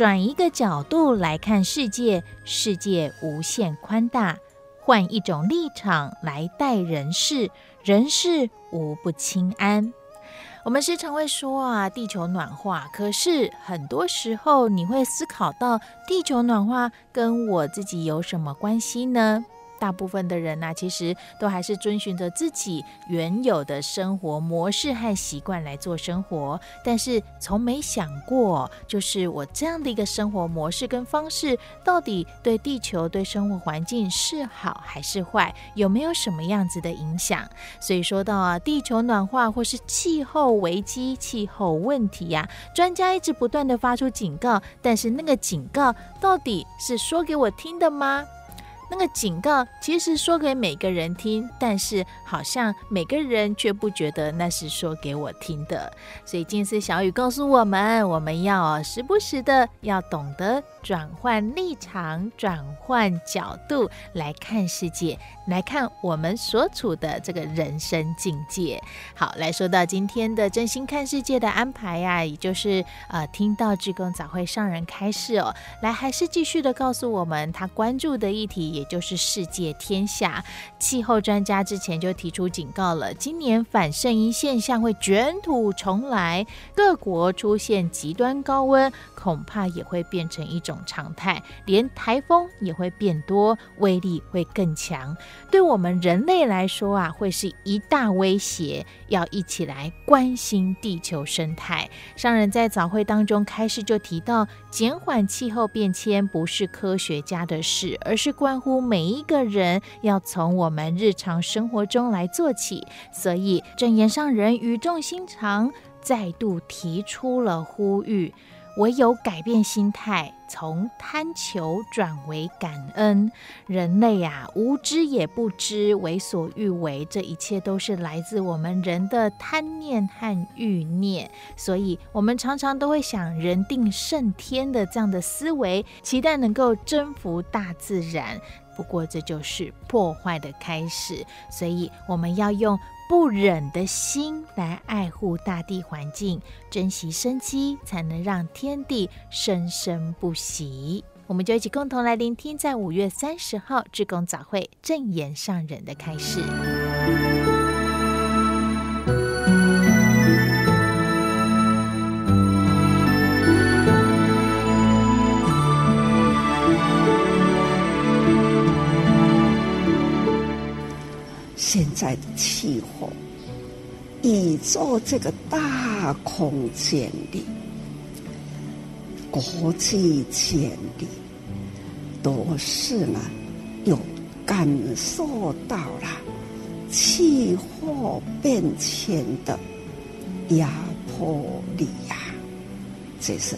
转一个角度来看世界，世界无限宽大；换一种立场来待人事，人事无不清安。我们时常会说啊，地球暖化，可是很多时候你会思考到，地球暖化跟我自己有什么关系呢？大部分的人呢、其实都还是遵循着自己原有的生活模式和习惯来做生活，但是从没想过，就是我这样的一个生活模式跟方式，到底对地球、对生活环境是好还是坏，有没有什么样子的影响？所以说到啊，地球暖化或是气候危机、气候问题呀、专家一直不断地发出警告，但是那个警告到底是说给我听的吗？那个警告其实说给每个人听，但是好像每个人却不觉得那是说给我听的。所以静思小雨告诉我们，我们要时不时的要懂得转换立场、转换角度来看世界，来看我们所处的这个人生境界。好，来说到今天的真心看世界的安排呀、也就是呃，听到志工早会上人开示哦，来还是继续的告诉我们他关注的议题。也就是世界天下气候专家之前就提出警告了，今年反圣婴现象会卷土重来，各国出现极端高温，恐怕也会变成一种常态，连台风也会变多，威力会更强。对我们人类来说啊，会是一大威胁，要一起来关心地球生态。商人在早会当中开始就提到，减缓气候变迁不是科学家的事，而是关乎。每一个人要从我们日常生活中来做起，所以正言上人语重心长，再度提出了呼吁：唯有改变心态，从贪求转为感恩。人类啊，无知也不知，为所欲为，这一切都是来自我们人的贪念和欲念。所以，我们常常都会想“人定胜天”的这样的思维，期待能够征服大自然。不过，这就是破坏的开始，所以我们要用不忍的心来爱护大地环境，珍惜生机，才能让天地生生不息。我们就一起共同来聆听，在五月三十号志工早会正言上人的开示。现在的气候，宇宙这个大空间里，国际间里，都是呢，有感受到了气候变迁的压迫力呀，这是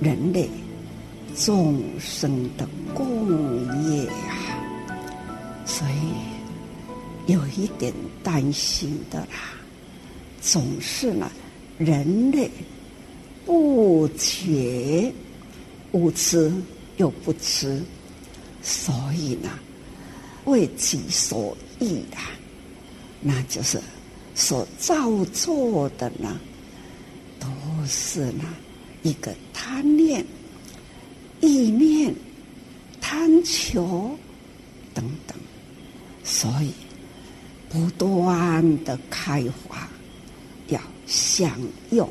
人类众生的共业呀，所以。有一点担心的啦，总是呢，人类不觉无知又不知，所以呢，为己所欲啊，那就是所造作的呢，都是呢一个贪念、意念、贪求等等，所以。不断的开发，要享用；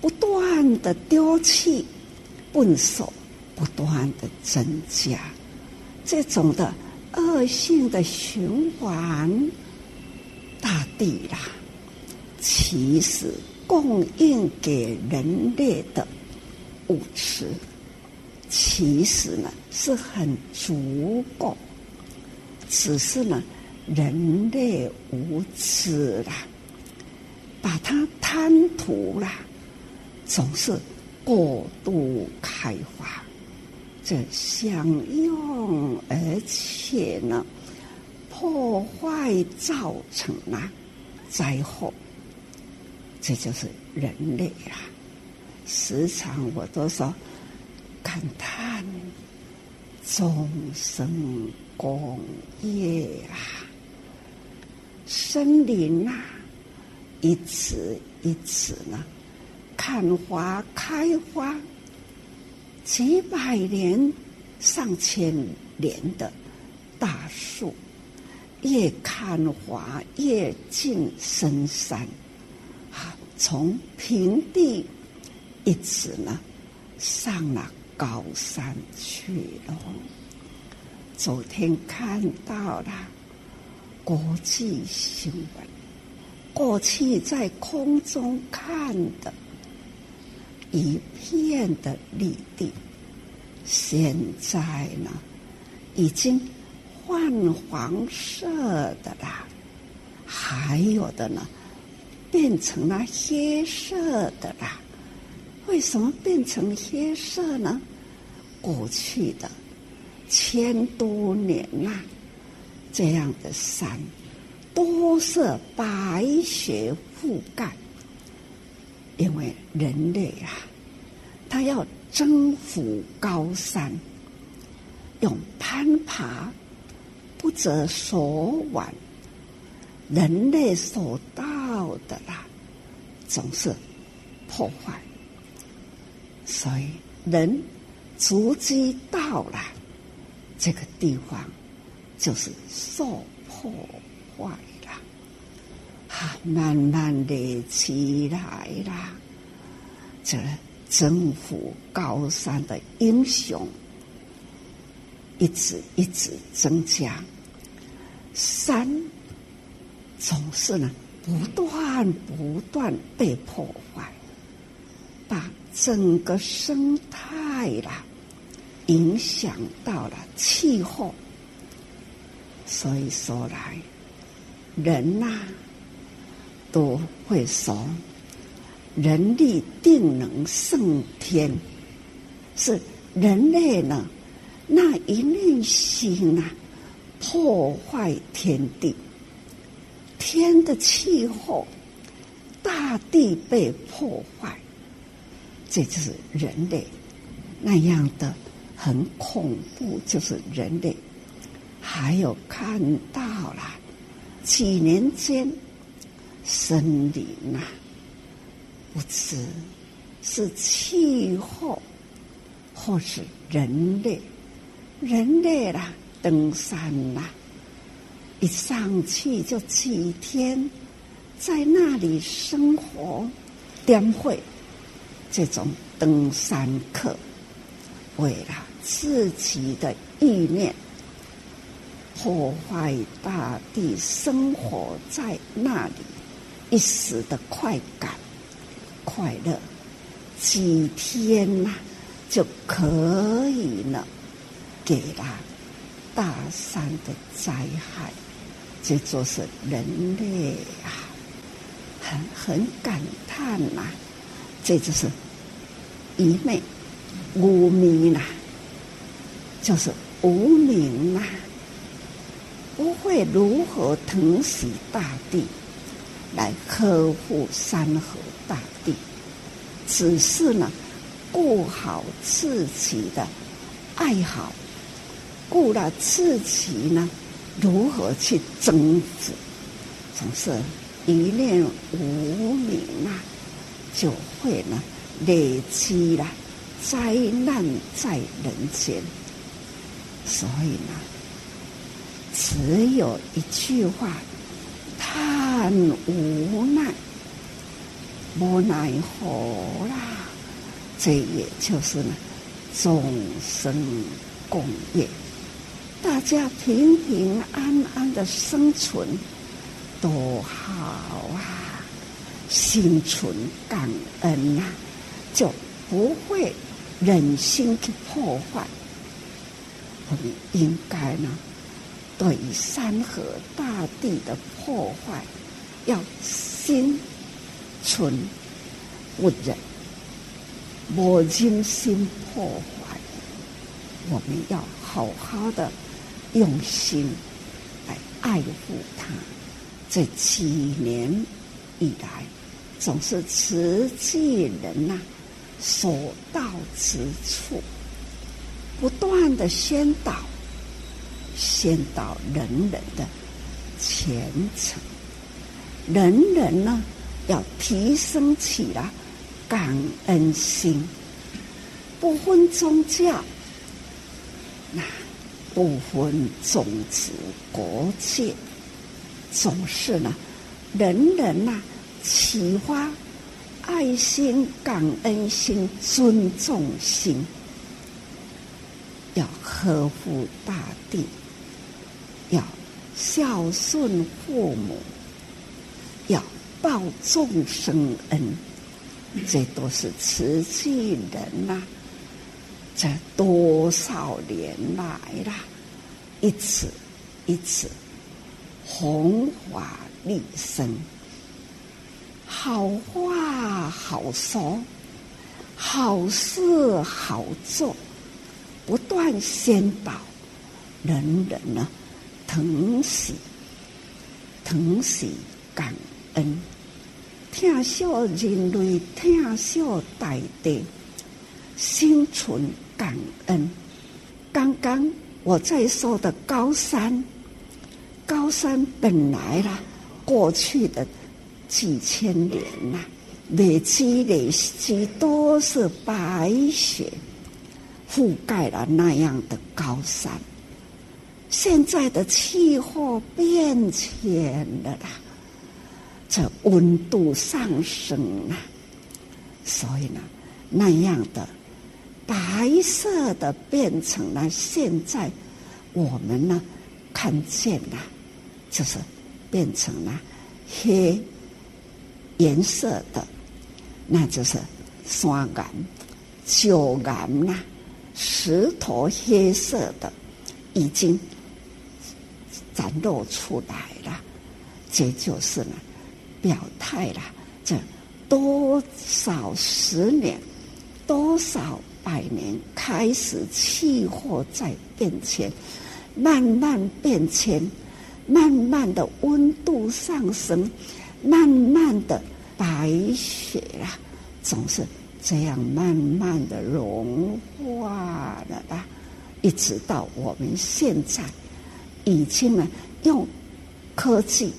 不断的丢弃，笨手不断的增加，这种的恶性的循环，大地啦，其实供应给人类的物质，其实呢是很足够，只是呢人类无知啦，把它贪图啦，总是过度开发。这享用，而且呢，破坏造成了灾祸，这就是人类啊！时常我都说感叹众生共业啊，森林啊，一次一次呢，看花开花。几百年、上千年的大树，越看花越进深山，啊，从平地一直呢上了高山去了。昨天看到了国际新闻，过去在空中看的。一片的绿地，现在呢，已经泛黄色的啦，还有的呢，变成了黑色的啦。为什么变成黑色呢？过去的千多年呐，这样的山都是白雪覆盖。因为人类啊，他要征服高山，用攀爬不择手腕，人类所到的啦，总是破坏，所以人足迹到了这个地方，就是受破坏了。啊，慢慢的起来了，这征服高山的英雄，一直一直增加，山总是呢不断不断被破坏，把整个生态啦影响到了气候，所以说来人呐、都会说，人力定能胜天，是人类呢那一念心啊，破坏天地，天的气候，大地被破坏，这就是人类那样的很恐怖，就是人类。还有看到了几年间。森林、啊，不知是气候，或是人类，人类啦，登山呐，一上去就几天，在那里生活，颠会这种登山客，为了自己的意念，破坏大地，生活在那里。一时的快感、快乐，几天呐、就可以呢，给了大山的灾害，这就是人类啊，很很感叹呐、这就是愚昧、无明呐，就是无明呐，不会如何疼惜大地。来呵护山河大地，只是呢，顾好自己的爱好，顾了自己呢，如何去征服，总是一念无明啊，就会呢累积了灾难在人间。所以呢，只有一句话。叹无奈，无奈何啦！这也就是呢，众生共业，大家平平安安的生存，多好啊！心存感恩呐、就不会忍心去破坏。我们应该呢，对于山河大地的破坏，要心存不忍，莫忍心破坏。我们要好好的用心来爱护它。这几年以来，总是慈济人呐、所到之处，不断的宣导，先到人人的虔诚，人人呢要提升起来感恩心，不分宗教，那不分种族国界，总是呢，人人呐、啊，启发爱心、感恩心、尊重心。要呵护大地，要孝顺父母，要报众生恩，这都是慈济人呐、啊，这多少年来啦，一次一次弘法利生，好话好说，好事好做。不断宣导，人人呢，疼惜、疼惜感恩，疼惜人类，疼惜大地，心存感恩。刚刚我在说的高山，高山本来啦，过去的几千年呐，累积累积都是白雪。覆盖了那样的高山，现在的气候变迁了啦，这温度上升了，所以呢，那样的白色的变成了现在我们呢看见了，就是变成了黑颜色的，那就是山岩、礁岩啦。石头黑色的已经展露出来了，这就是呢，表态了。这多少十年、多少百年，开始气候在变迁，慢慢变迁，慢慢的温度上升，慢慢的白雪啊，总是。这样慢慢的融化了吧，一直到我们现在，已经呢用科技，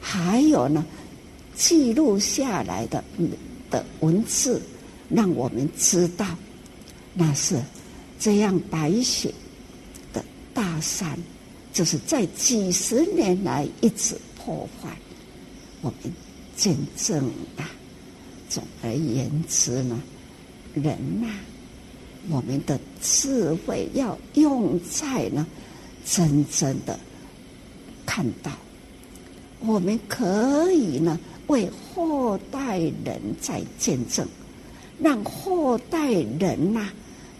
还有呢记录下来的的文字，让我们知道，那是这样白雪的大山，就是在几十年来一直破坏，我们见证了。总而言之呢，人呐、我们的智慧要用在呢，真正的看到，我们可以呢为后代人在见证，让后代人呐、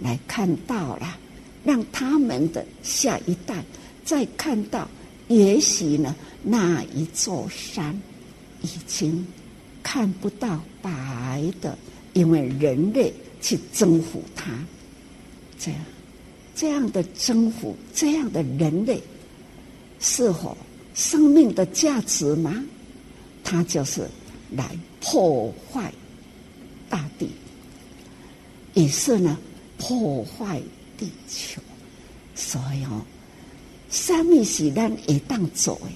来看到了，让他们的下一代再看到，也许呢那一座山已经。看不到白的，因为人类去征服它，这样这样的征服，这样的人类，是否生命的价值吗？它就是来破坏大地，也是呢破坏地球。所以哦，什么是咱会当做的，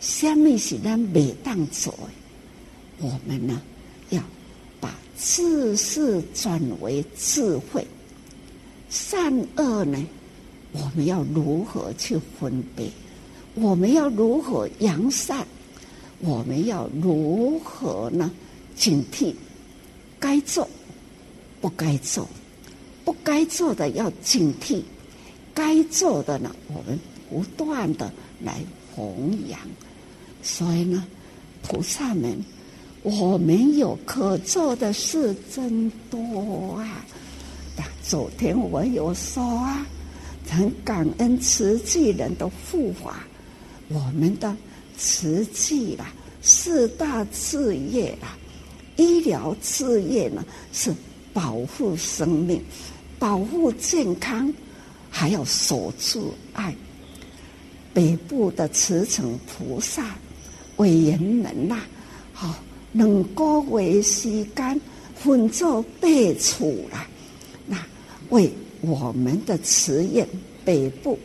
什么是咱未当做的。我们呢，要把知识转为智慧，善恶呢，我们要如何去分别？我们要如何扬善？我们要如何呢？警惕该做不该做，不该做的要警惕，该做的呢，我们不断的来弘扬。所以呢，菩萨们，我们有可做的事真多啊！昨天我有说啊，很感恩慈济人的护法，我们的慈济啦，四大事业啦，医疗事业呢是保护生命、保护健康，还要守住爱。北部的慈诚菩萨委员们呐，好，两个月时间分做八处啦。为我们的慈院北部，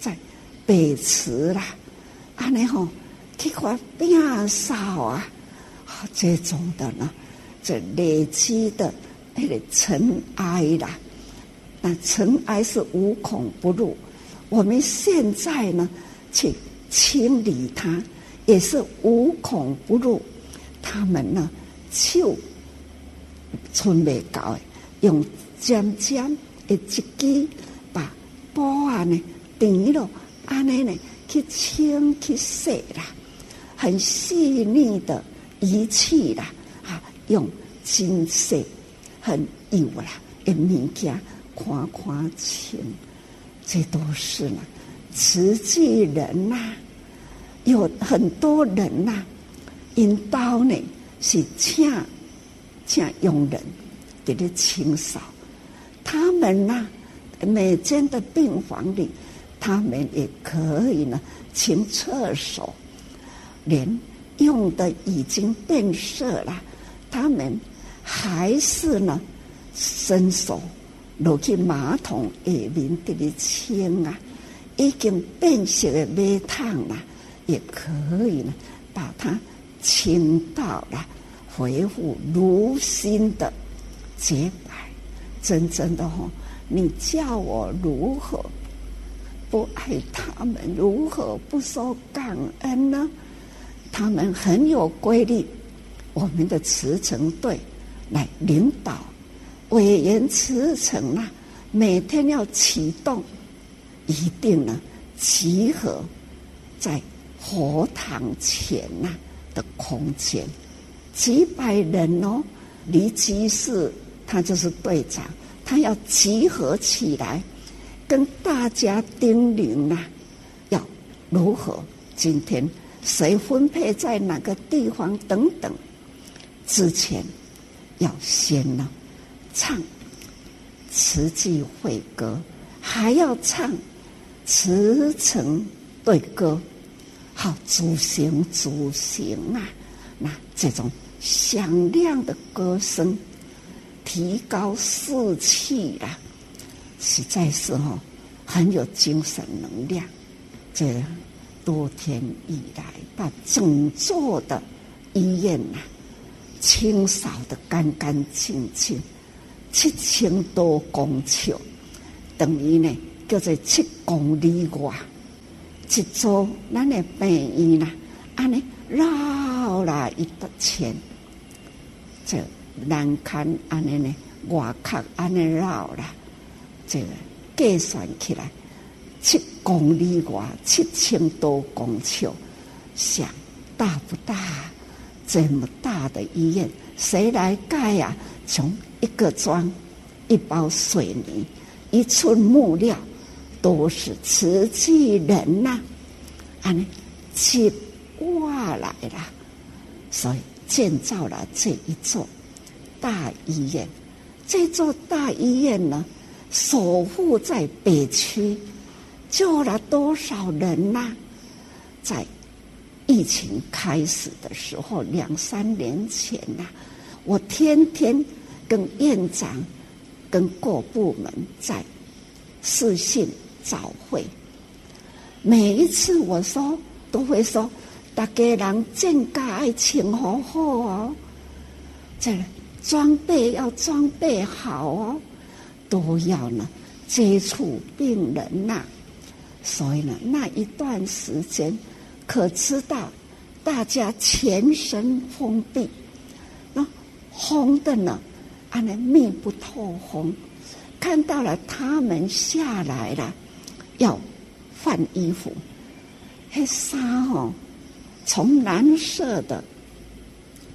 在北池啦，安尼吼，去发变少啊，这种的呢，这累积的那个尘埃啦，那尘埃是无孔不入。我们现在呢，去清理它，也是无孔不入。他们呢，就春未搞用。渐渐一支把布啊呢垫了，安尼呢去清去洗啦，很细腻的仪器啦，啊，用金色很油啦，的物件看看清，这都是呢，慈济人呐、有很多人呐、啊，因刀呢是请请佣人给他清扫。他们呢，每间的病房里，他们也可以呢清厕所，连用的已经变色了，他们还是呢伸手落去马桶里面给你清啊，已经变色的煤炭了，也可以呢把它清到了，恢复如新的洁白。真正的哈，你叫我如何不爱他们？如何不说感恩呢？他们很有规律，我们的慈诚队来领导委员慈诚啊，每天要启动，一定呢集合在佛堂前呐的空间，几百人哦，离居士。他就是队长，他要集合起来，跟大家叮咛呐，要如何？今天谁分配在哪个地方等等。之前要先呢唱慈济会歌，还要唱慈诚对歌，好，主行主行啊！那这种响亮的歌声。提高士气啦，实在是哈很有精神能量。这多天以来，把整座的医院呐清扫得干干净净，七千多公尺，等于呢叫做七公里外，一座咱的病院呐，安尼绕了一个圈，这。栏杆安尼呢，外壳安尼绕啦，这个计算起来七公里外，七千多公尺，想大不大？这么大的医院，谁来盖呀、啊？从一个砖、一包水泥、一寸木料，都是瓷器人呐、安尼砌过来了，所以建造了这一座。大医院，这座大医院呢，守护在北区，救了多少人呐、啊？在疫情开始的时候，两三年前呐、啊，我天天跟院长、跟各部门在私信早会，每一次我说都会说，大家人健康爱情好好哦，这。装备要装备好哦，都要呢接触病人呐、所以呢那一段时间，可知道大家全身封闭，那红的呢，啊那密不透风，看到了他们下来了，要换衣服，黑纱哦，从蓝色的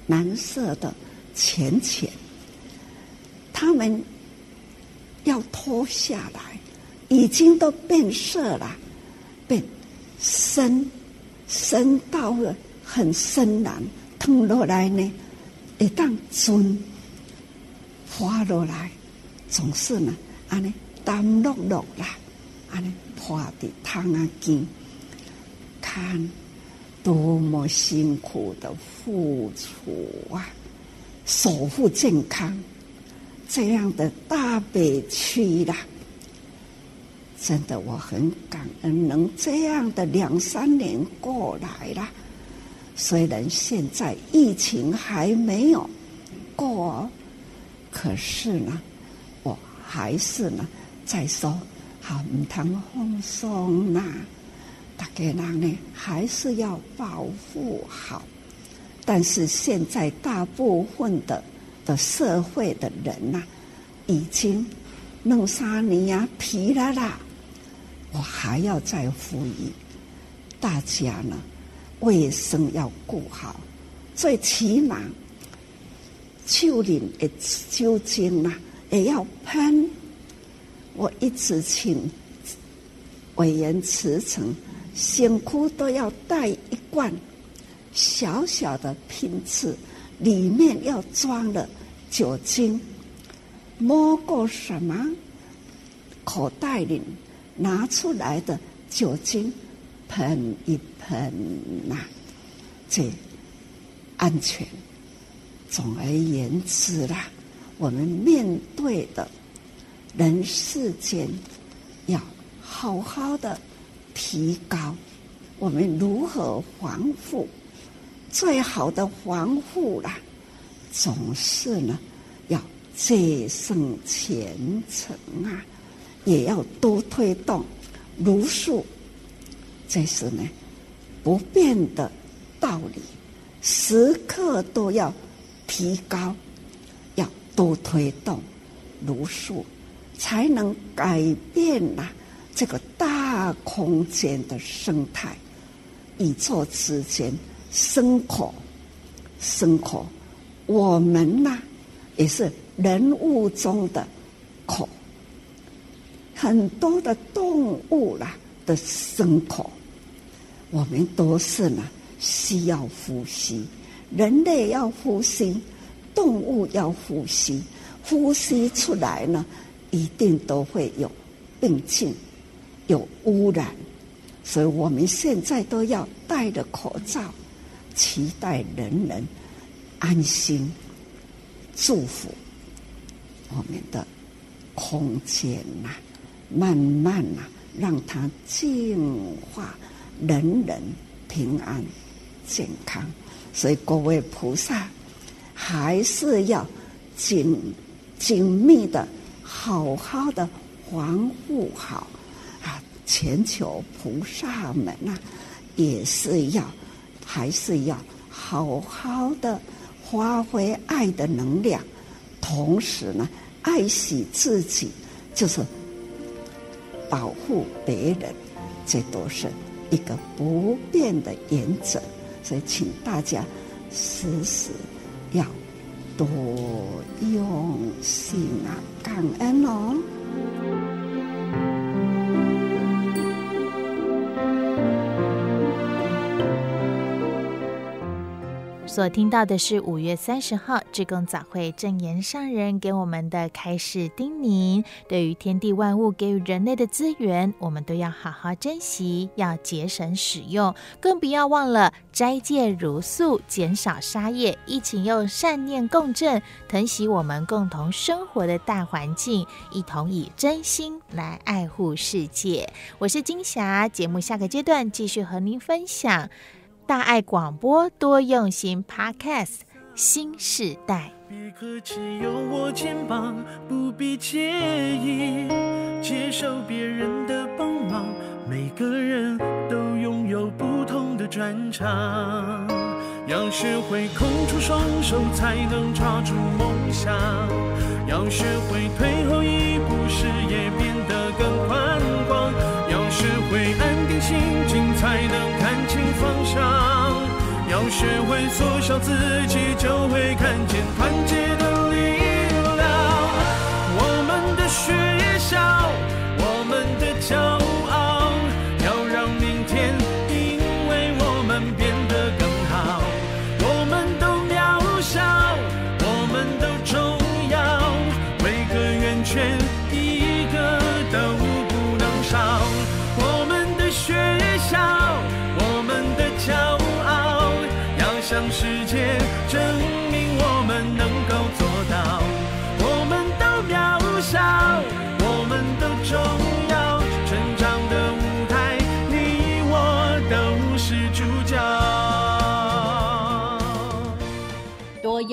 蓝色的浅浅，他们要脱下来，已经都变色了，变深深到了很深蓝，烫落来呢，一旦准滑落来，总是呢，安尼淡绿绿啦，安尼滑的汤啊筋，看多么辛苦的付出啊，守护健康，这样的大悲区啦，真的我很感恩，能这样的两三年过来了，虽然现在疫情还没有过，可是呢，我还是呢在说，好，唔通放松啦，大家人呢还是要保护好。但是现在大部分的的社会的人呐、已经弄三年呀疲了啦。我还要再呼吁大家呢，卫生要顾好，最起码手里的酒精呐也要喷。我一直请委员辞呈，辛苦都要带一罐小小的瓶子，里面要装了酒精，摸过什么口袋里。拿出来的酒精喷一喷呐、这安全。总而言之啦，我们面对的人世间，要好好的提高我们如何防护。最好的防护啦，总是呢要节省前程啊。也要多推动茹素，这是呢不变的道理，时刻都要提高，要多推动茹素，才能改变呐这个大空间的生态，宇宙之间牲口牲口，我们呐也是人物中的口。很多的动物啦的牲口，我们都是呢需要呼吸，人类要呼吸，动物要呼吸，呼吸出来呢，一定都会有病菌，有污染，所以我们现在都要戴着口罩，期待人人安心，祝福我们的空间呐、慢慢呐、让它净化，人人平安健康。所以各位菩萨还是要紧紧密的、好好的防护好啊！全球菩萨们呐、啊，也是要还是要好好的发挥爱的能量，同时呢，爱惜自己，就是。保护别人，这都是一个不变的原则，所以请大家时时要多用心啊，感恩哦。所听到的是五月三十号志工早会正言上人给我们的开示叮咛：对于天地万物给予人类的资源，我们都要好好珍惜，要节省使用，更不要忘了斋戒茹素，减少杀业，一起用善念共振，疼惜我们共同生活的大环境，一同以真心来爱护世界。我是金霞，节目下个阶段继续和您分享。大爱广播多用心 Podcast 新时代。别客气，有我肩膀，不必介意接受别人的帮忙。每个人都拥有不同的专长，要学会空出双手，才能抓住梦想。要学会退后一步，视野变得更宽。学会安定心境，才能看清方向。要学会缩小自己，就会看见团结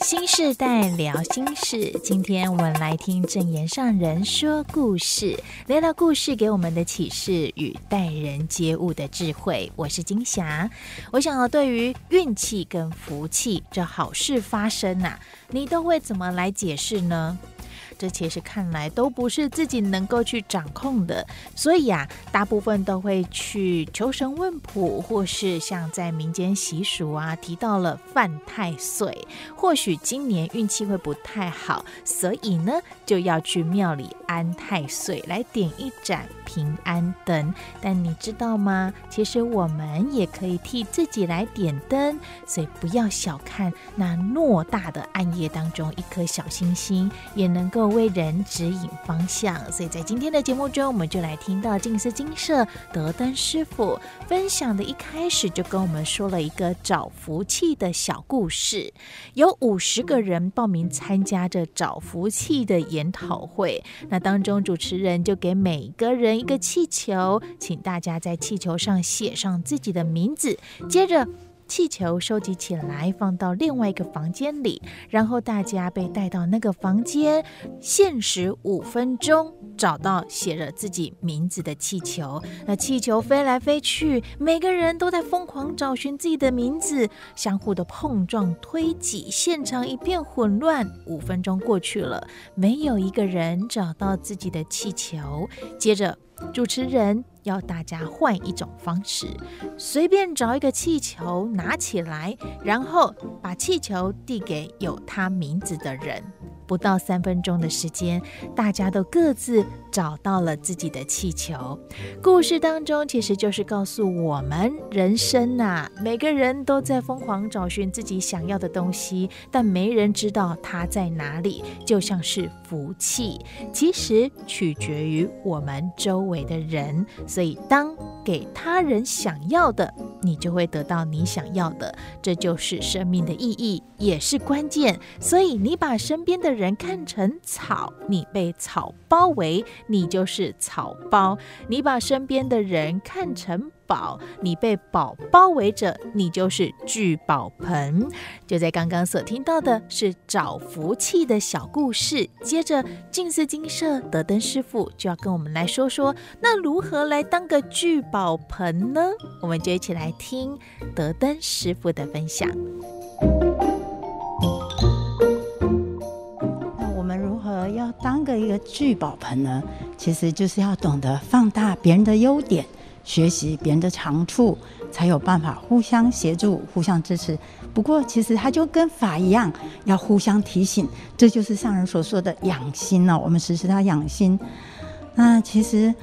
新世代聊心事，今天我们来听正言上人说故事，聊聊故事给我们的启示与待人接物的智慧。我是金霞，我想要对于运气跟福气这好事发生呐、你都会怎么来解释呢？这其实看来都不是自己能够去掌控的，所以啊，大部分都会去求神问卜，或是像在民间习俗啊提到了犯太岁，或许今年运气会不太好，所以呢就要去庙里安太岁，来点一盏平安灯。但你知道吗？其实我们也可以替自己来点灯，所以不要小看那偌大的暗夜当中一颗小星星，也能够。为人指引方向，所以在今天的节目中，我们就来听到净思精舍德灯师傅分享的。一开始就跟我们说了一个找福气的小故事。有五十个人报名参加这找福气的研讨会，那当中主持人就给每个人一个气球，请大家在气球上写上自己的名字，接着。气球收集起来，放到另外一个房间里，然后大家被带到那个房间，限时五分钟找到写着自己名字的气球。那气球飞来飞去，每个人都在疯狂找寻自己的名字，相互的碰撞推挤，现场一片混乱。五分钟过去了，没有一个人找到自己的气球。接着，主持人。要大家换一种方式，随便找一个气球拿起来，然后把气球递给有他名字的人。不到三分钟的时间，大家都各自找到了自己的气球。故事当中其实就是告诉我们，人生啊，每个人都在疯狂找寻自己想要的东西，但没人知道它在哪里。就像是福气，其实取决于我们周围的人。所以，当给他人想要的，你就会得到你想要的。这就是生命的意义，也是关键。所以，你把身边的人看成草，你被草包围，你就是草包；你把身边的人看成宝，你被宝包围着，你就是聚宝盆。就在刚刚所听到的是找福气的小故事，接着静思精舍德灯师傅就要跟我们来说说，那如何来当个聚宝盆呢？我们就一起来听德灯师傅的分享。那我们如何要当个一个聚宝盆呢？其实就是要懂得放大别人的优点。学习别人的长处，才有办法互相协助、互相支持。不过，其实它就跟法一样，要互相提醒。这就是上人所说的养心哦。我们时时要养心。那其实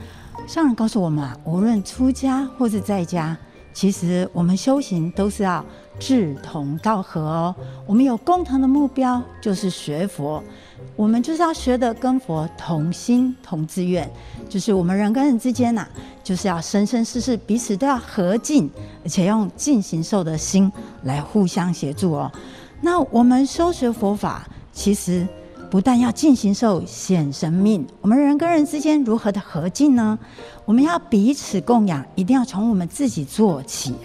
上人告诉我们啊，无论出家或者在家，其实我们修行都是要志同道合哦。我们有共同的目标，就是学佛。我们就是要学的跟佛同心同志愿，就是我们人跟人之间呐、就是要生生世世彼此都要和敬，而且用尽行受的心来互相协助哦。那我们修学佛法，其实不但要尽行受显生命，我们人跟人之间如何的和敬呢？我们要彼此供养，一定要从我们自己做起。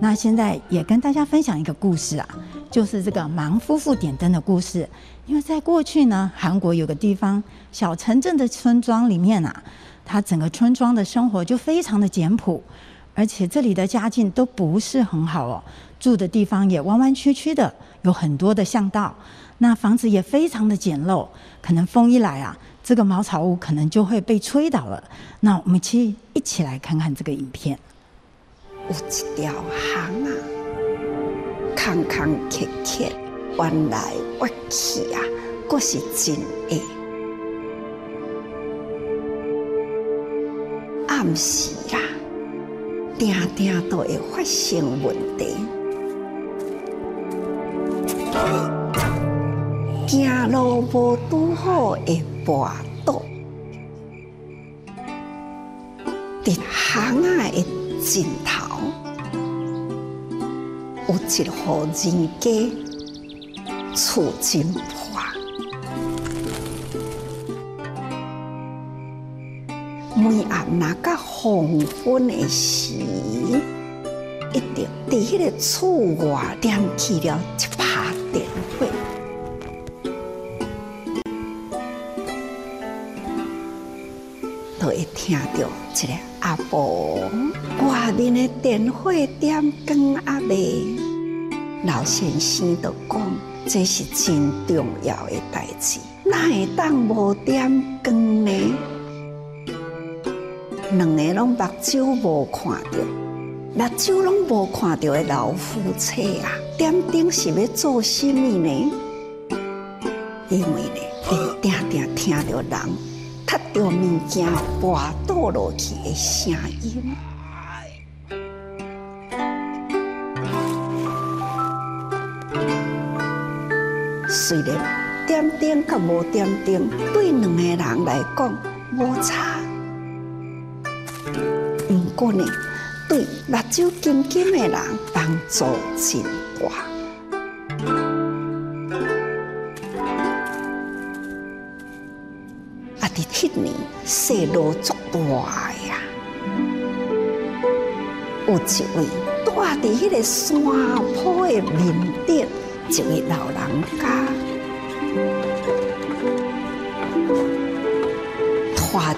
那现在也跟大家分享一个故事啊，就是这个盲夫妇点灯的故事。因为在过去呢，韩国有个地方小城镇的村庄里面啊，它整个村庄的生活就非常的简朴，而且这里的家境都不是很好哦，住的地方也弯弯曲曲的，有很多的巷道，那房子也非常的简陋，可能风一来啊，这个茅草屋可能就会被吹倒了。那我们去一起来看看这个影片。有一条巷啊，坎坎坷坷，弯来弯去啊，阁是真诶。暗时啦，定定都会发生问题。行路无拄好会跋倒，伫巷仔的尽头。有一户人家，厝真破。每暗那个黄昏的时，一定伫迄个厝外点起了一把电火，都会听到一个阿婆。外面的电火点光阿妹，老先生就讲，这是真重要的代志，哪会当无点光呢？两个拢目睭无看到，目睭拢无看到的老夫妻啊，点灯是要做什么呢？因为呢，会定定听到人踢着物件滑倒落去的声音。虽然点灯甲无点灯对两个人来讲无差，不过呢，对目睭金金的人帮助真大。啊！伫迄年，雪落足大呀，有一位住伫迄个山坡的面顶，一位老人家。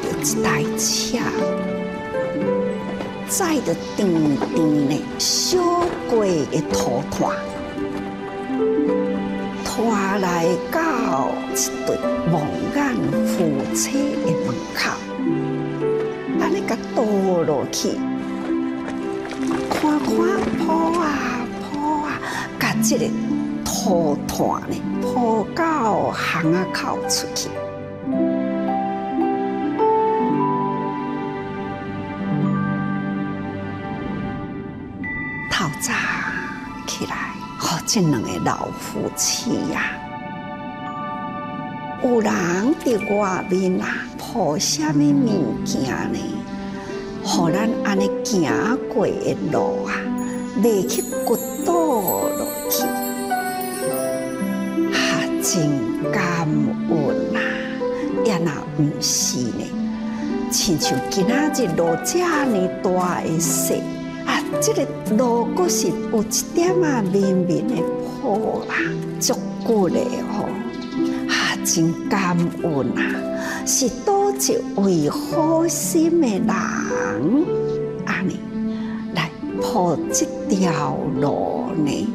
着一台车，载着甜甜的小鸡的土团，拖来到一对蒙眼夫妻的门口，安尼个倒落去，看看铺啊铺啊，把这个土团呢铺到巷仔口出去。这两个老夫妻呀、啊，有人伫外面啊，铺什么物件呢？好，咱安尼行过的路啊，未去骨倒落去，哈，真感恩呐！也那不是呢，亲像今仔日落遮尼大的雪。这个路阁是有一点啊，绵绵的坡啊，足够的哦，啊，真感恩啊！是多一位好心的人，啊，你来破这条路呢？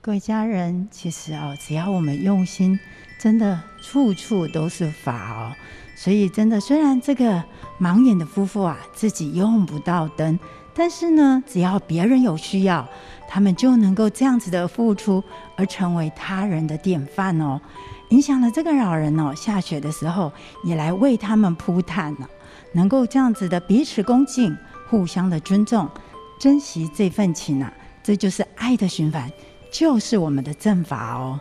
各位家人，其实哦，只要我们用心，真的处处都是法哦。所以，真的，虽然这个盲眼的夫妇啊，自己用不到灯。但是呢，只要别人有需要，他们就能够这样子的付出，而成为他人的典范哦。影响了这个老人哦，下雪的时候也来为他们铺炭呢。能够这样子的彼此恭敬、互相的尊重、珍惜这份情啊，这就是爱的循环，就是我们的正法哦。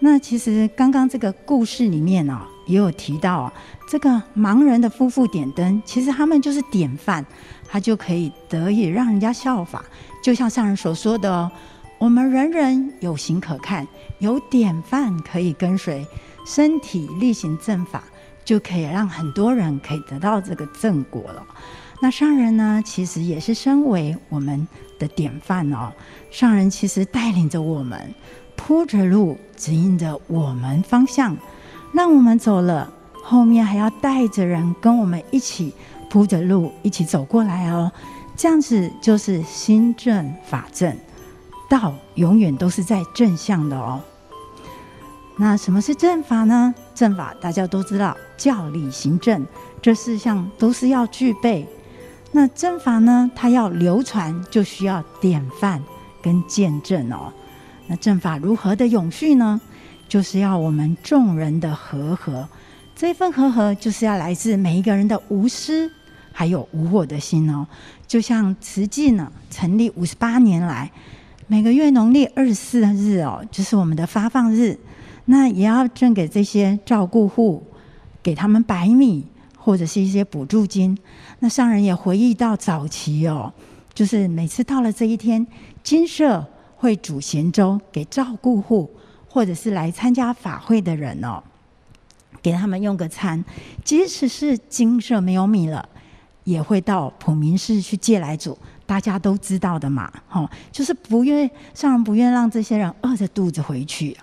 那其实刚刚这个故事里面哦，也有提到啊，这个盲人的夫妇点灯，其实他们就是典范。他就可以得以让人家效法，就像上人所说的哦，我们人人有形可看，有典范可以跟随，身体力行正法，就可以让很多人可以得到这个正果了。那上人呢，其实也是身为我们的典范哦。上人其实带领着我们，铺着路，指引着我们方向，让我们走了，后面还要带着人跟我们一起铺着路，一起走过来哦。这样子就是心正法正，道永远都是在正向的哦。那什么是正法呢？正法大家都知道，教理行正这四项都是要具备。那正法呢，它要流传，就需要典范。跟见证哦，那正法如何的永续呢？就是要我们众人的和合，这份和合就是要来自每一个人的无私，还有无我的心哦。就像慈济呢，成立五十八年来，每个月农历二十四日哦，就是我们的发放日，那也要赠给这些照顾户，给他们白米或者是一些补助金。那上人也回忆到早期哦，就是每次到了这一天。金舍会煮咸粥给照顾户，或者是来参加法会的人哦，给他们用个餐。即使是精舍没有米了，也会到普明寺去借来煮。大家都知道的嘛，吼，就是不愿上人不愿让这些人饿着肚子回去。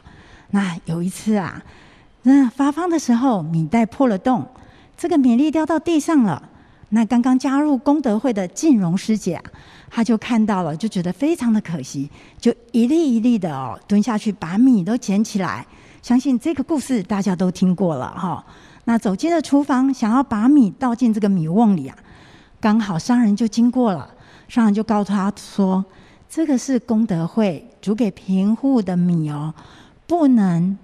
那有一次啊，那发放的时候，米袋破了洞，这个米粒掉到地上了。那刚刚加入功德会的静荣师姐。他就看到了，就觉得非常的可惜，就一粒一粒的哦蹲下去把米都捡起来。相信这个故事大家都听过了哈。那走进了厨房，想要把米倒进这个米瓮里啊，刚好商人就经过了，商人就告诉他说：“这个是功德会煮给贫户的米哦，不能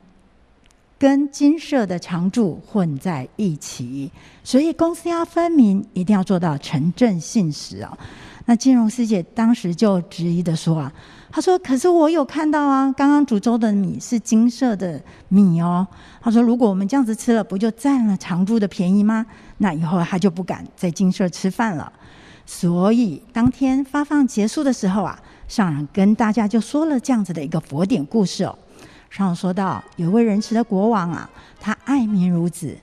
跟金色的常住混在一起，所以公私要分明，一定要做到诚正信实哦。”那金融师姐当时就质疑的说啊，她说：“可是我有看到啊，刚刚煮粥的米是金色的米哦。”她说：“如果我们这样子吃了，不就占了常住的便宜吗？那以后他就不敢在金舍吃饭了。”所以当天发放结束的时候啊，上人跟大家就说了这样子的一个佛典故事哦。上人说到，有位仁慈的国王啊，他爱民如子，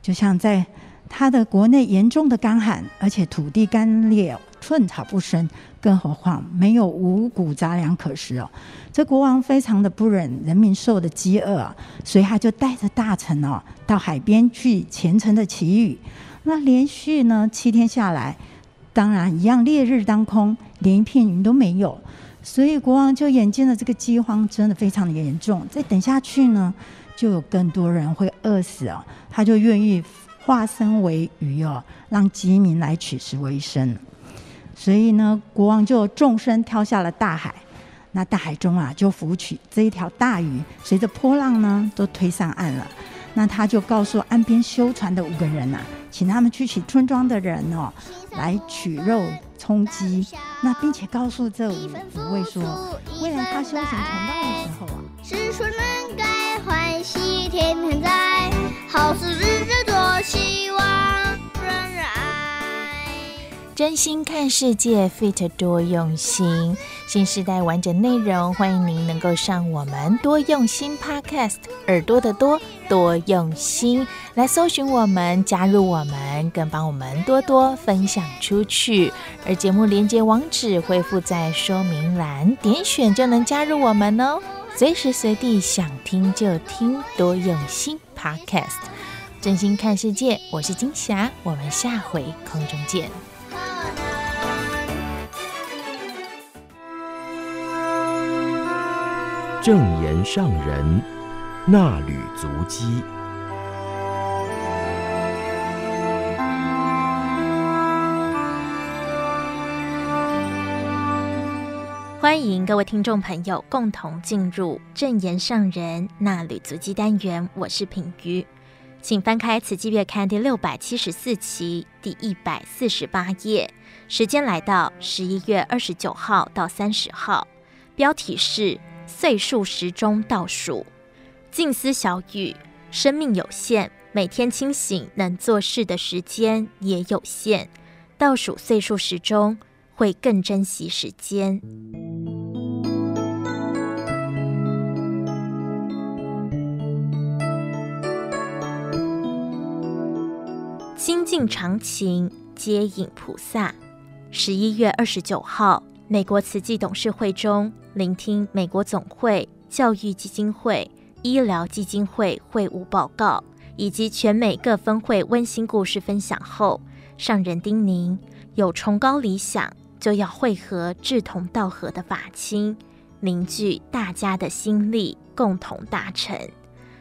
就像在他的国内严重的干旱，而且土地干裂。寸草不生，更何况没有五谷杂粮可食哦。这国王非常的不忍人民受的饥饿啊，所以他就带着大臣哦到海边去虔诚的祈雨。那连续呢七天下来，当然一样烈日当空，连一片云都没有。所以国王就眼见了这个饥荒真的非常的严重，再等下去呢，就有更多人会饿死哦。他就愿意化身为鱼哦，让饥民来取食为生。所以呢，国王就纵身跳下了大海，那大海中啊，就浮起这一条大鱼，随着波浪呢，都推上岸了。那他就告诉岸边修船的五个人呐、啊，请他们去请村庄的人哦，来取肉充饥。那并且告诉这五五位说，未来他修行成道的时候啊，是说能该欢喜天天在，好事日日多，希望。真心看世界，Fit 多用心。新时代完整内容，欢迎您能够上我们多用心 Podcast，耳朵的多多用心来搜寻我们，加入我们，更帮我们多多分享出去。而节目连接网址会附在说明栏，点选就能加入我们哦。随时随地想听就听，多用心 Podcast，真心看世界。我是金霞，我们下回空中见。正言上人那履足迹，欢迎各位听众朋友共同进入正言上人那履足迹单元。我是品瑜，请翻开《慈济月刊》第六百七十四期第一百四十八页，时间来到十一月二十九号到三十号，标题是。岁数时钟倒数，静思小语：生命有限，每天清醒能做事的时间也有限。倒数岁数时钟，会更珍惜时间。心境常情，接引菩萨。十一月二十九号，美国慈济董事会中，聆听美国总会、教育基金会、医疗基金会会务报告，以及全美各分会温馨故事分享后，上人叮咛：有崇高理想，就要汇合志同道合的法亲，凝聚大家的心力，共同达成。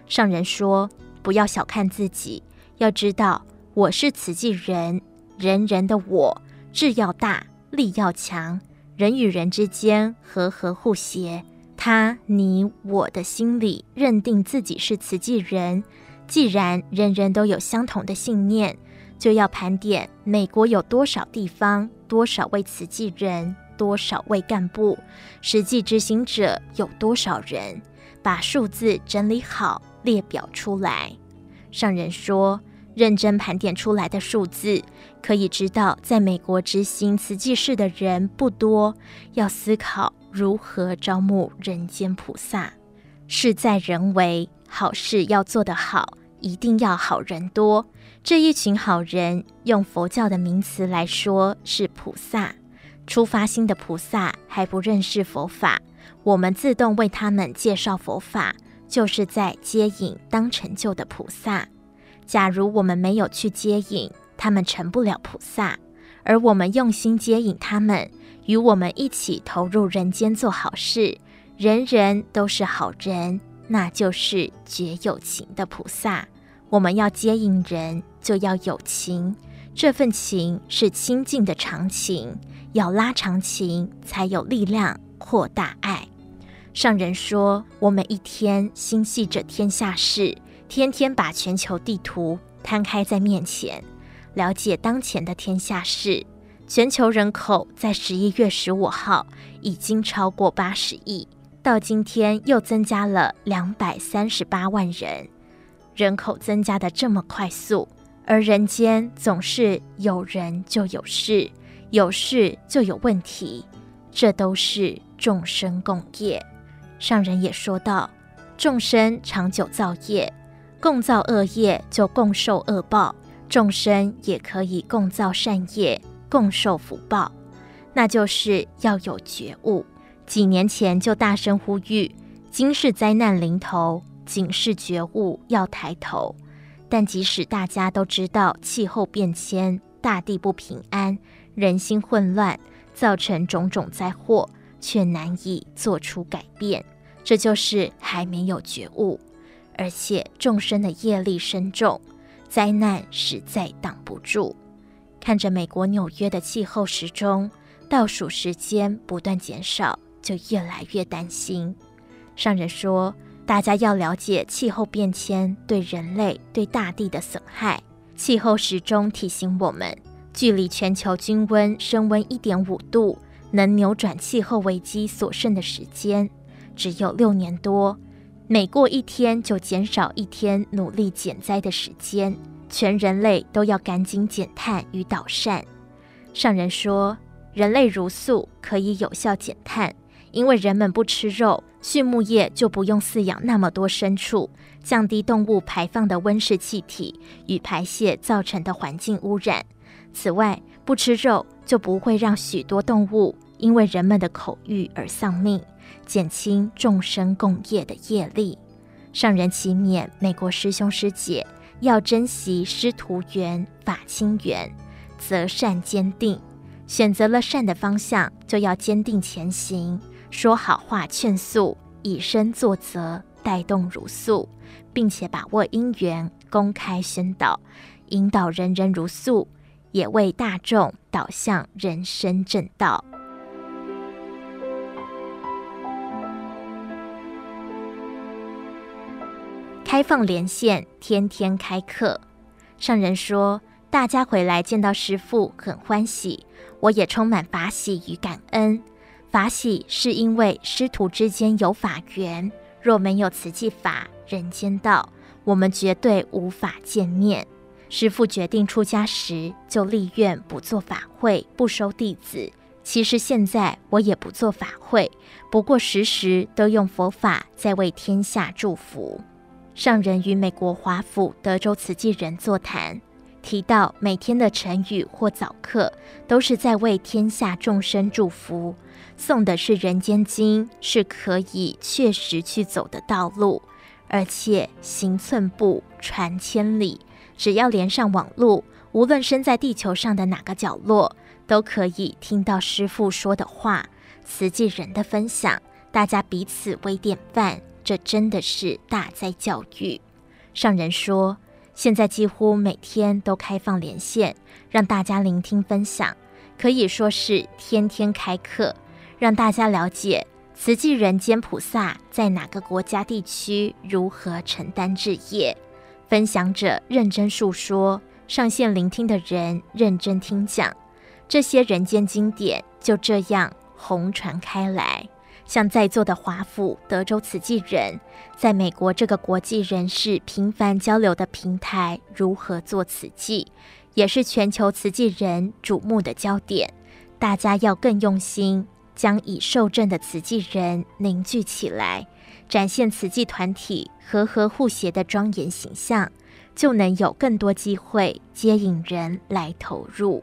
上人说：不要小看自己，要知道我是慈济人，人人的我。志要大，力要强，人与人之间和和互协。他、你、我的心里认定自己是慈济人。既然人人都有相同的信念，就要盘点美国有多少地方、多少位慈济人、多少位干部，实际执行者有多少人，把数字整理好，列表出来。上人说。认真盘点出来的数字，可以知道，在美国执行慈济事的人不多。要思考如何招募人间菩萨，事在人为，好事要做得好，一定要好人多。这一群好人，用佛教的名词来说是菩萨。出发心的菩萨还不认识佛法，我们自动为他们介绍佛法，就是在接引当成就的菩萨。假如我们没有去接引，他们成不了菩萨；而我们用心接引他们，与我们一起投入人间做好事，人人都是好人，那就是绝有情的菩萨。我们要接引人，就要有情，这份情是亲近的长情，要拉长情，才有力量扩大爱。上人说，我们一天心系着天下事。天天把全球地图摊开在面前，了解当前的天下事。全球人口在十一月十五号已经超过八十亿，到今天又增加了两百三十八万人。人口增加的这么快速，而人间总是有人就有事，有事就有问题，这都是众生共业。上人也说道：众生长久造业。共造恶业就共受恶报，众生也可以共造善业，共受福报。那就是要有觉悟。几年前就大声呼吁，今世灾难临头，警示觉悟要抬头。但即使大家都知道气候变迁、大地不平安、人心混乱，造成种种灾祸，却难以做出改变。这就是还没有觉悟。而且众生的业力深重，灾难实在挡不住。看着美国纽约的气候时钟倒数时间不断减少，就越来越担心。上人说，大家要了解气候变迁对人类、对大地的损害。气候时钟提醒我们，距离全球均温升温一点五度，能扭转气候危机所剩的时间，只有六年多。每过一天就减少一天努力减灾的时间，全人类都要赶紧减碳与导善。上人说，人类茹素可以有效减碳，因为人们不吃肉，畜牧业就不用饲养那么多牲畜，降低动物排放的温室气体与排泄造成的环境污染。此外，不吃肉就不会让许多动物因为人们的口欲而丧命。减轻众生共业的业力，上人祈勉美国师兄师姐要珍惜师徒缘、法亲缘，择善坚定，选择了善的方向，就要坚定前行，说好话劝诉，以身作则，带动如素，并且把握因缘，公开宣导，引导人人如素，也为大众导向人生正道。开放连线，天天开课。上人说，大家回来见到师父很欢喜，我也充满法喜与感恩。法喜是因为师徒之间有法缘，若没有慈济法、人间道，我们绝对无法见面。师父决定出家时，就立愿不做法会，不收弟子。其实现在我也不做法会，不过时时都用佛法在为天下祝福。上人与美国华府德州慈济人座谈，提到每天的晨语或早课，都是在为天下众生祝福。诵的是《人间经》，是可以确实去走的道路，而且行寸步，传千里。只要连上网路，无论身在地球上的哪个角落，都可以听到师父说的话，慈济人的分享，大家彼此为典范，这真的是大灾教育。上人说。现在几乎每天都开放连线，让大家聆听分享，可以说是天天开课，让大家了解慈济人间菩萨在哪个国家地区如何承担置业。分享者认真述说，上线聆听的人认真听讲，这些人间经典就这样红传开来。像在座的华府德州慈济人，在美国这个国际人士频繁交流的平台，如何做慈济，也是全球慈济人瞩目的焦点。大家要更用心，将已受证的慈济人凝聚起来，展现慈济团体和和互协的庄严形象，就能有更多机会接引人来投入。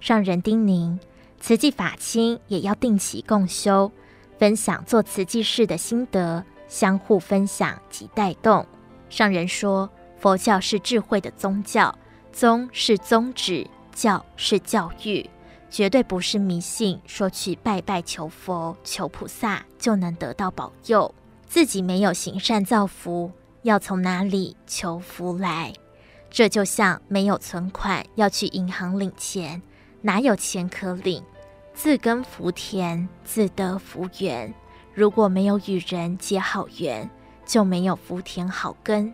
上人叮咛，慈济法亲也要定期共修。分享做慈济事的心得，相互分享及带动。上人说，佛教是智慧的宗教，宗是宗旨，教是教育，绝对不是迷信。说去拜拜求佛、求菩萨就能得到保佑，自己没有行善造福，要从哪里求福来？这就像没有存款要去银行领钱，哪有钱可领？自耕福田，自得福缘。如果没有与人结好缘，就没有福田好耕。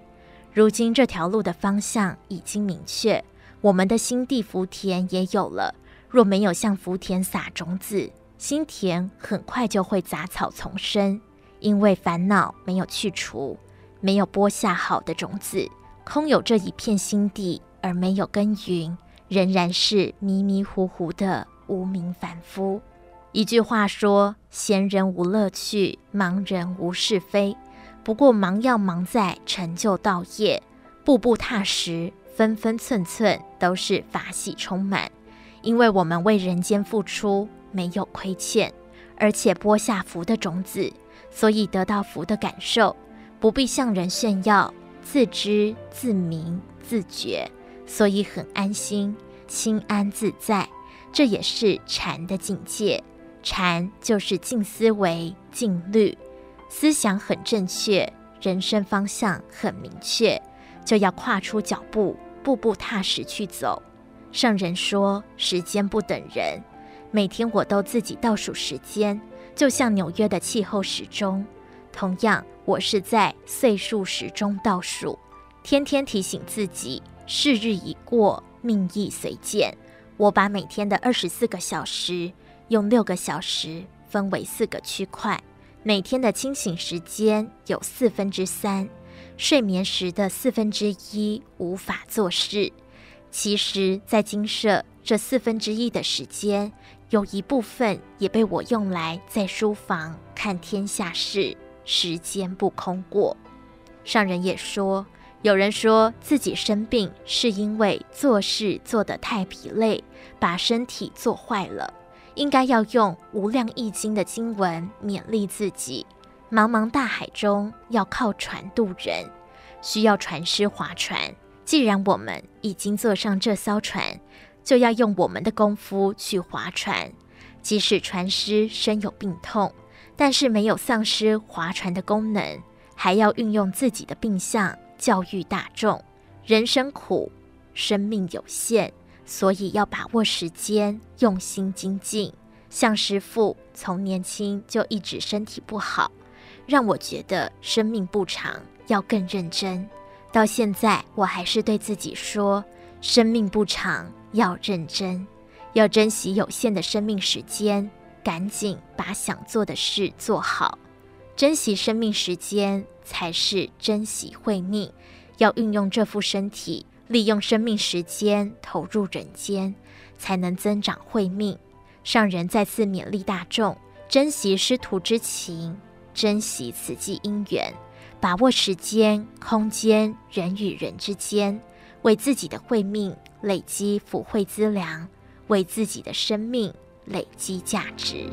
如今这条路的方向已经明确，我们的心地福田也有了。若没有向福田撒种子，心田很快就会杂草丛生。因为烦恼没有去除，没有播下好的种子，空有这一片心地而没有耕耘，仍然是迷迷糊糊的。无名凡夫，一句话说：闲人无乐趣，忙人无是非。不过忙要忙在成就道业，步步踏实，分分寸寸都是法喜充满。因为我们为人间付出，没有亏欠，而且播下福的种子，所以得到福的感受，不必向人炫耀，自知自明自觉，所以很安心，心安自在。这也是禅的境界，禅就是静思维、静虑，思想很正确，人生方向很明确，就要跨出脚步，步步踏实去走。圣人说，时间不等人，每天我都自己倒数时间，就像纽约的气候时钟。同样，我是在岁数时钟倒数，天天提醒自己，是日已过，命亦随渐。我把每天的二十四个小时用六个小时分为四个区块，每天的清醒时间有四分之三，睡眠时的四分之一无法做事。其实，在精舍这四分之一的时间，有一部分也被我用来在书房看天下事，时间不空过。上人也说。有人说自己生病是因为做事做得太疲累，把身体做坏了，应该要用《无量义经》的经文勉励自己。茫茫大海中要靠船渡人，需要船师划船。既然我们已经坐上这艘船，就要用我们的功夫去划船。即使船师身有病痛，但是没有丧失划船的功能，还要运用自己的病相。教育大众，人生苦，生命有限，所以要把握时间，用心精进。像师父从年轻就一直身体不好，让我觉得生命不长，要更认真。到现在，我还是对自己说：生命不长，要认真，要珍惜有限的生命时间，赶紧把想做的事做好。珍惜生命时间，才是珍惜慧命。要运用这副身体，利用生命时间投入人间，才能增长慧命。上人再次勉励大众，珍惜师徒之情，珍惜此际因缘，把握时间、空间、人与人之间。为自己的慧命累积福慧资粮，为自己的生命累积价值。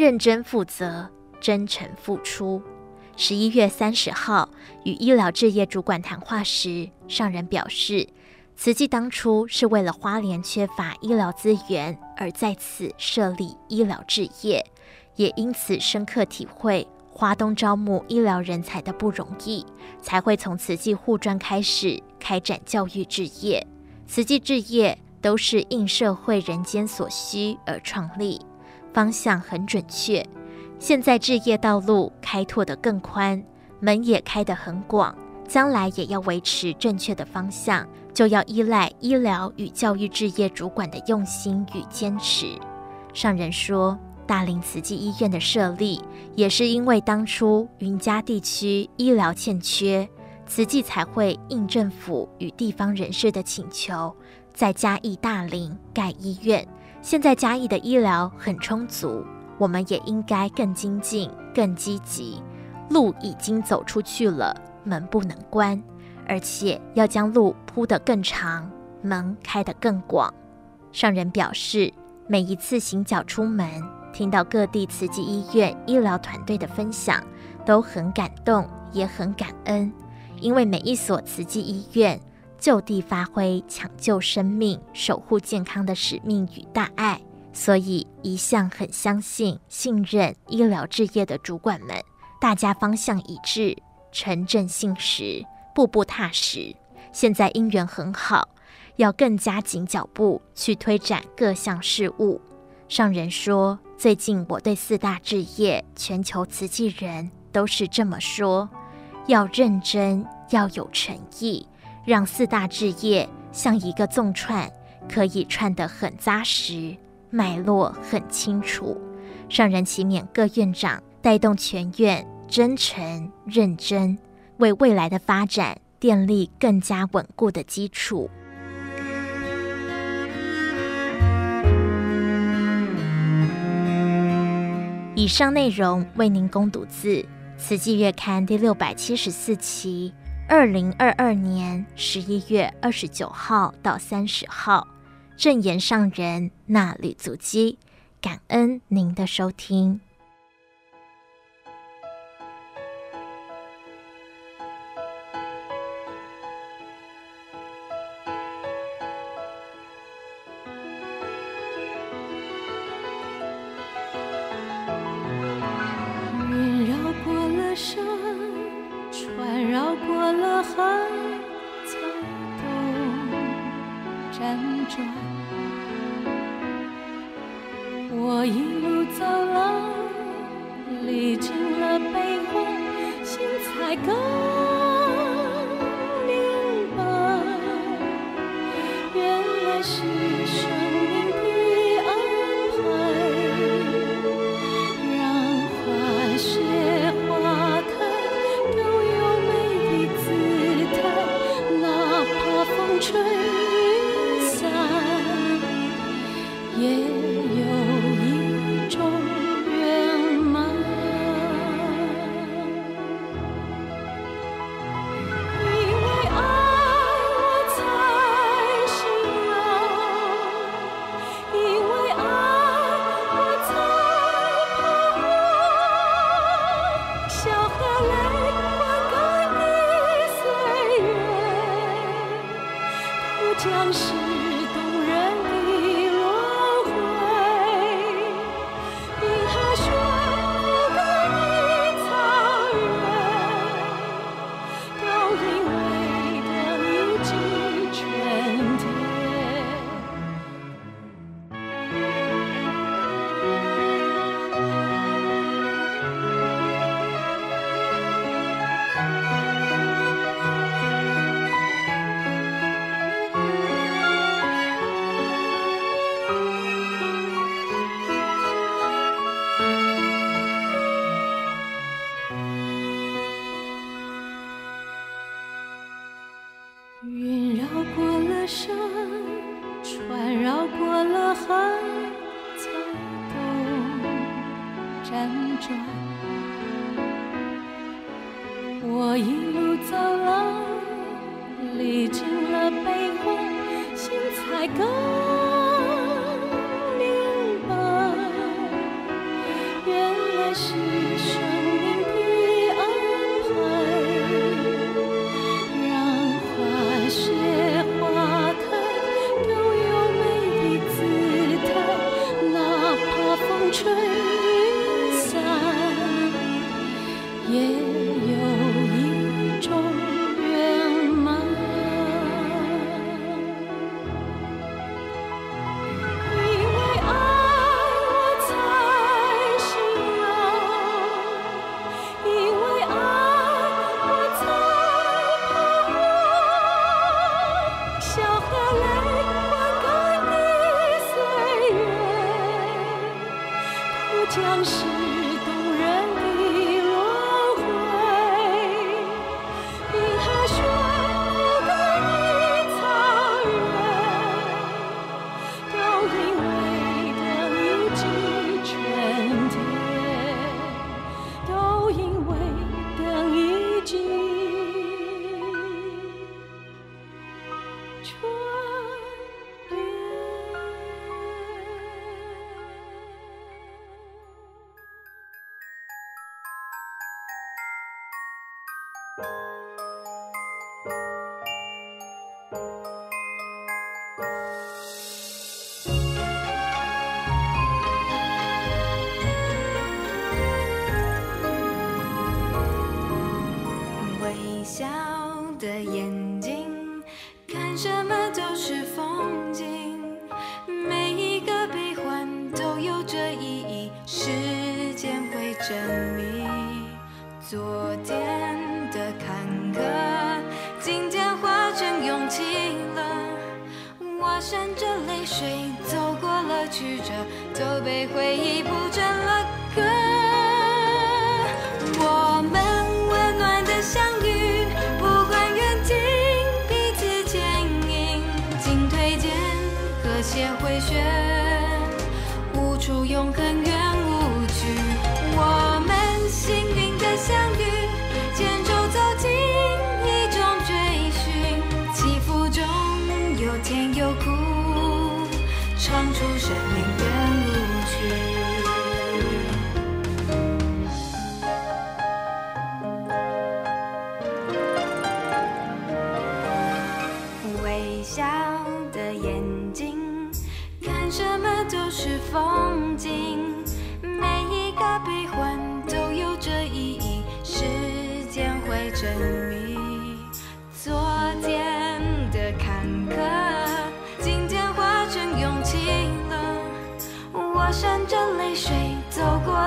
认真负责，真诚付出。十一月三十号与医疗置业主管谈话时，上人表示，慈济当初是为了花莲缺乏医疗资源而在此设立医疗置业，也因此深刻体会花东招募医疗人才的不容易，才会从慈济护专开始开展教育置业。慈济置业都是应社会人间所需而创立。方向很准确，现在置业道路开拓得更宽，门也开得很广，将来也要维持正确的方向，就要依赖医疗与教育置业主管的用心与坚持。上人说，大林慈济医院的设立，也是因为当初云嘉地区医疗欠缺，慈济才会应政府与地方人士的请求，在嘉义大林盖医院。现在嘉义的医疗很充足，我们也应该更精进、更积极。路已经走出去了，门不能关，而且要将路铺得更长，门开得更广。上人表示，每一次行脚出门，听到各地慈济医院医疗团队的分享，都很感动，也很感恩，因为每一所慈济医院。就地发挥抢救生命、守护健康的使命与大爱，所以一向很相信、信任医疗置业的主管们，大家方向一致，诚正信实，步步踏实。现在因缘很好，要更加紧脚步去推展各项事务。上人说，最近我对四大置业全球慈济人都是这么说：要认真，要有诚意。让四大志业像一个纵串，可以串得很扎实，脉络很清楚。上人期勉各院长带动全院真诚认真，为未来的发展奠立更加稳固的基础。以上内容为您恭读自《慈济月刊》第六百七十四期。二零二二年十一月二十九号到三十号，正言上人纳履足迹，感恩您的收听。holding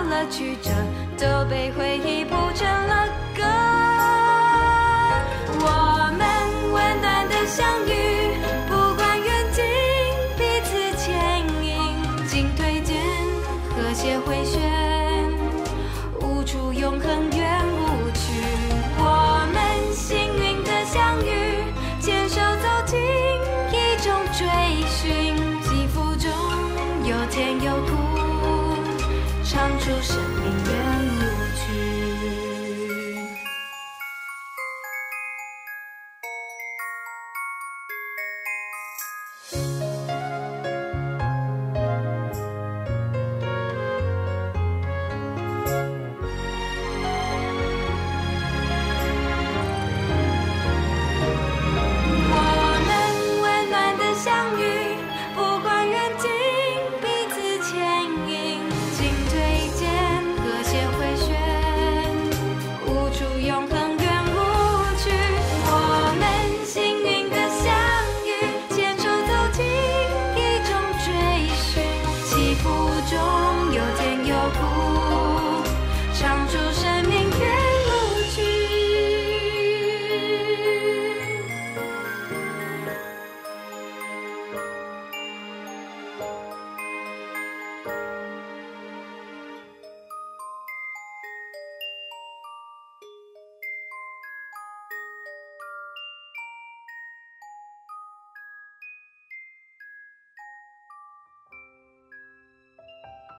了曲折都被回忆铺成了